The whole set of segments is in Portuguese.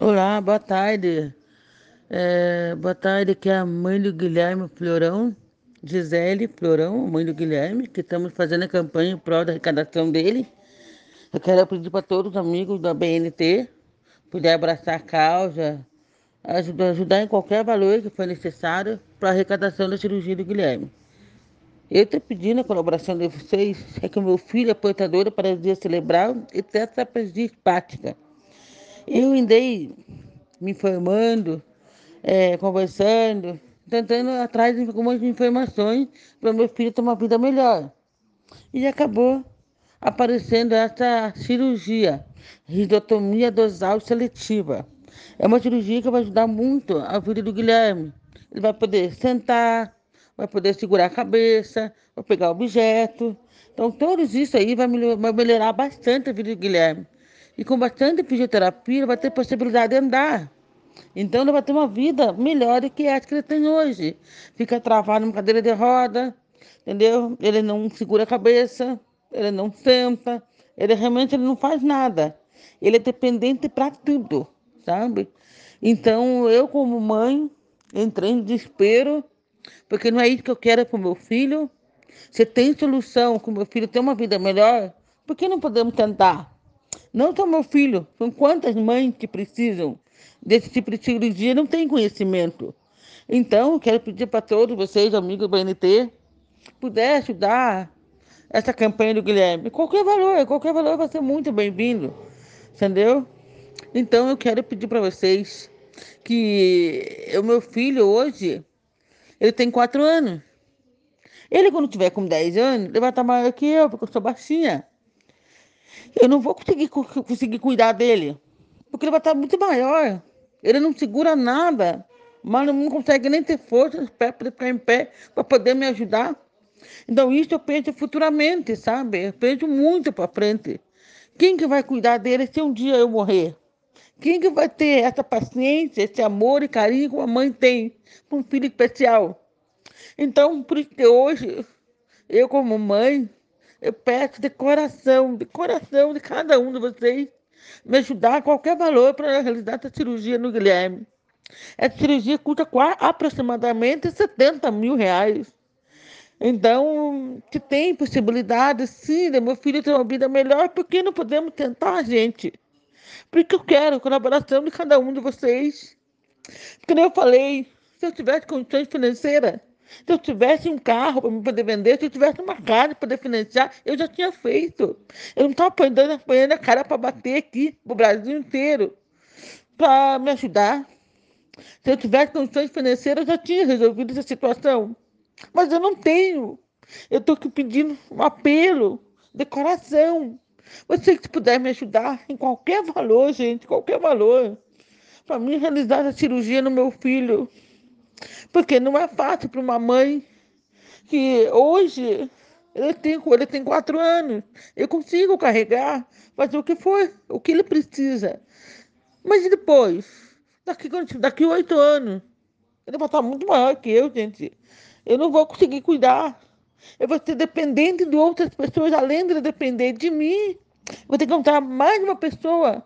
Olá, boa tarde. É, boa tarde, aqui é a mãe do Guilherme Florão, Gisele Florão, mãe do Guilherme, que estamos fazendo a campanha em prol da arrecadação dele. Eu quero pedir para todos os amigos da BNT puder abraçar a causa, ajudar, ajudar em qualquer valor que for necessário para a arrecadação da cirurgia do Guilherme. Eu estou pedindo a colaboração de vocês, é que o meu filho é portador o dia cerebral e tetraplegia hepática. Eu andei me informando, é, conversando, tentando atrás de algumas informações para meu filho ter uma vida melhor. E acabou aparecendo essa cirurgia, ridotomia dosal seletiva. É uma cirurgia que vai ajudar muito a vida do Guilherme. Ele vai poder sentar, vai poder segurar a cabeça, vai pegar objeto. Então, tudo isso aí vai melhorar bastante a vida do Guilherme. E com bastante fisioterapia, ele vai ter possibilidade de andar. Então, ele vai ter uma vida melhor do que a que ele tem hoje. Fica travado numa cadeira de roda, entendeu? Ele não segura a cabeça, ele não senta, ele realmente ele não faz nada. Ele é dependente para tudo, sabe? Então, eu, como mãe, entrei em desespero, porque não é isso que eu quero para o meu filho. Se tem solução com o meu filho ter uma vida melhor, por que não podemos tentar? Não só meu filho, são quantas mães que precisam desse tipo de cirurgia não têm conhecimento. Então, quero pedir para todos vocês, amigos do BNT, puder ajudar essa campanha do Guilherme. Qualquer valor, qualquer valor vai ser muito bem-vindo, entendeu? Então, eu quero pedir para vocês que o meu filho hoje, ele tem quatro anos. Ele, quando tiver com 10 anos, ele vai estar maior que eu, porque eu sou baixinha. Eu não vou conseguir, conseguir cuidar dele, porque ele vai estar muito maior. Ele não segura nada, mas não consegue nem ter força para ficar em pé para poder me ajudar. Então, isso eu penso futuramente, sabe? Eu penso muito para frente. Quem que vai cuidar dele se um dia eu morrer? Quem que vai ter essa paciência, esse amor e carinho que uma mãe tem para um filho especial? Então, por isso que hoje, eu como mãe, eu peço de coração, de coração de cada um de vocês, me ajudar a qualquer valor para realizar essa cirurgia no Guilherme. Essa cirurgia custa aproximadamente 70 mil reais. Então, se tem possibilidade, sim, de meu filho ter uma vida melhor, por que não podemos tentar, gente? Porque eu quero a colaboração de cada um de vocês. Como eu falei, se eu tivesse condições financeiras, se eu tivesse um carro para poder vender, se eu tivesse uma casa para poder financiar, eu já tinha feito. Eu não estava apanhando, apanhando a cara para bater aqui para o Brasil inteiro para me ajudar. Se eu tivesse condições financeiras, eu já tinha resolvido essa situação. Mas eu não tenho. Eu estou aqui pedindo um apelo de coração. Você que puder me ajudar em qualquer valor, gente, qualquer valor, para mim realizar a cirurgia no meu filho. Porque não é fácil para uma mãe que hoje ele tem, ele tem quatro anos, eu consigo carregar, fazer o que for, o que ele precisa. Mas depois, daqui, daqui oito anos, ele vai estar muito maior que eu, gente. Eu não vou conseguir cuidar. Eu vou ser dependente de outras pessoas, além de depender de mim. Vou ter que encontrar mais uma pessoa,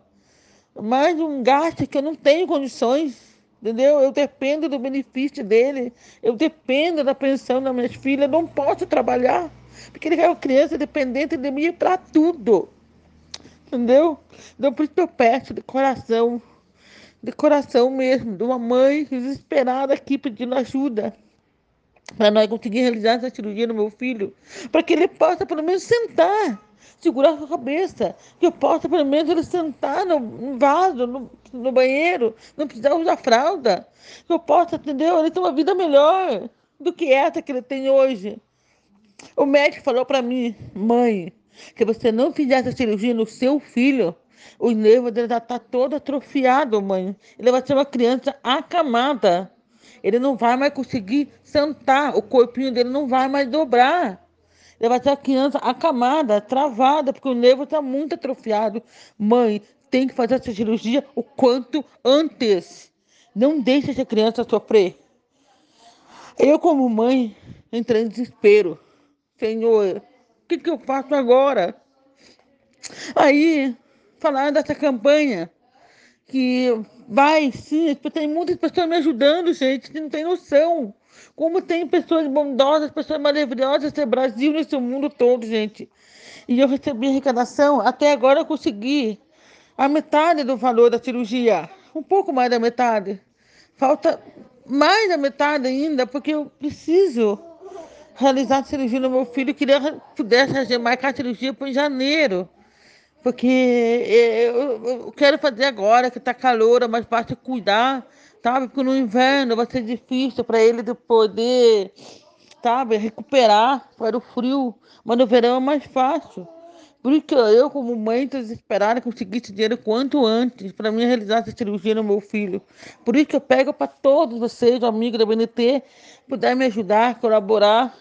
mais um gasto que eu não tenho condições. Entendeu? Eu dependo do benefício dele, eu dependo da pensão das minhas filhas, eu não posso trabalhar, porque ele é uma criança dependente de mim para tudo. Entendeu? Então, por isso eu peço de coração, de coração mesmo, de uma mãe desesperada aqui pedindo ajuda para nós conseguir realizar essa cirurgia no meu filho, para que ele possa pelo menos sentar segurar a cabeça, que eu possa pelo menos ele sentar no vaso, no, no banheiro, não precisar usar fralda, que eu possa, entendeu? Ele ter uma vida melhor do que essa que ele tem hoje. O médico falou para mim, mãe, que você não fizesse a cirurgia no seu filho, o nervo dele já está todo atrofiado, mãe. Ele vai ser uma criança acamada. Ele não vai mais conseguir sentar, o corpinho dele não vai mais dobrar. Vai ter a criança acamada, travada, porque o nervo está muito atrofiado. Mãe, tem que fazer essa cirurgia o quanto antes. Não deixe essa criança sofrer. Eu, como mãe, entrei em desespero. Senhor, o que, que eu faço agora? Aí, falaram dessa campanha que vai, sim, tem muitas pessoas me ajudando, gente, que não tem noção. Como tem pessoas bondosas, pessoas maravilhosas no Brasil, nesse mundo todo, gente. E eu recebi arrecadação, até agora eu consegui a metade do valor da cirurgia, um pouco mais da metade. Falta mais da metade ainda, porque eu preciso realizar a cirurgia no meu filho. Eu queria que pudesse marcar a cirurgia para janeiro. Porque eu, quero fazer agora, que está calor, é mais fácil cuidar, sabe? Porque no inverno vai ser difícil para ele poder, sabe, recuperar para o frio. Mas no verão é mais fácil. Por isso que eu, como mãe, desesperada, consegui esse dinheiro quanto antes para mim realizar essa cirurgia no meu filho. Por isso que eu pego para todos vocês, amigos da BNT, puder me ajudar, colaborar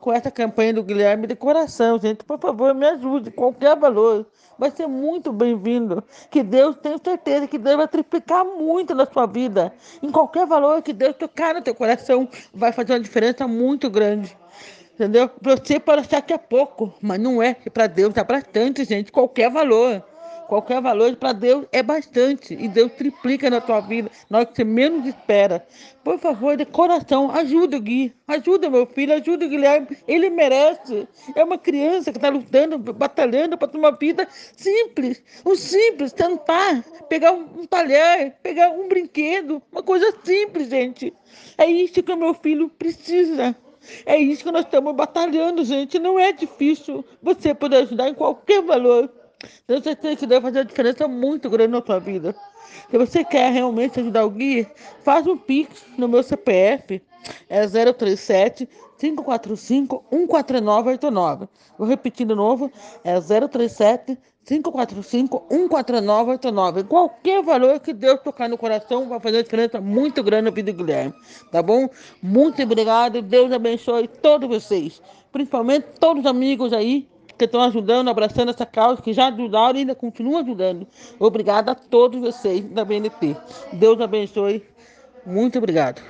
com essa campanha do Guilherme de coração, gente. Por favor, me ajude, qualquer valor. Vai ser muito bem-vindo. Que Deus, tenho certeza que Deus vai triplicar muito na sua vida. Em qualquer valor que Deus tocar no teu coração, vai fazer uma diferença muito grande. Entendeu? Você pode achar que é pouco, mas não é. Para Deus é bastante, gente. Qualquer valor. Qualquer valor para Deus é bastante. E Deus triplica na tua vida, na hora que você menos espera. Por favor, de coração, ajuda o Gui. Ajuda meu filho, ajuda o Guilherme. Ele merece. É uma criança que está lutando, batalhando para ter uma vida simples. O simples, tentar pegar um, um talher, pegar um brinquedo. Uma coisa simples, gente. É isso que o meu filho precisa. É isso que nós estamos batalhando, gente. Não é difícil você poder ajudar em qualquer valor. Tenho certeza que deve fazer uma diferença muito grande na sua vida. Se você quer realmente ajudar o Gui, faz um pix no meu CPF. É 037 545 14989. Vou repetir de novo. É 037 545 14989. Qualquer valor que Deus tocar no coração vai fazer uma diferença muito grande na vida do Guilherme. Tá bom? Muito obrigado. Deus abençoe todos vocês. Principalmente todos os amigos aí que estão ajudando, abraçando essa causa, que já ajudaram e ainda continuam ajudando. Obrigada a todos vocês da BNT. Deus abençoe. Muito obrigado.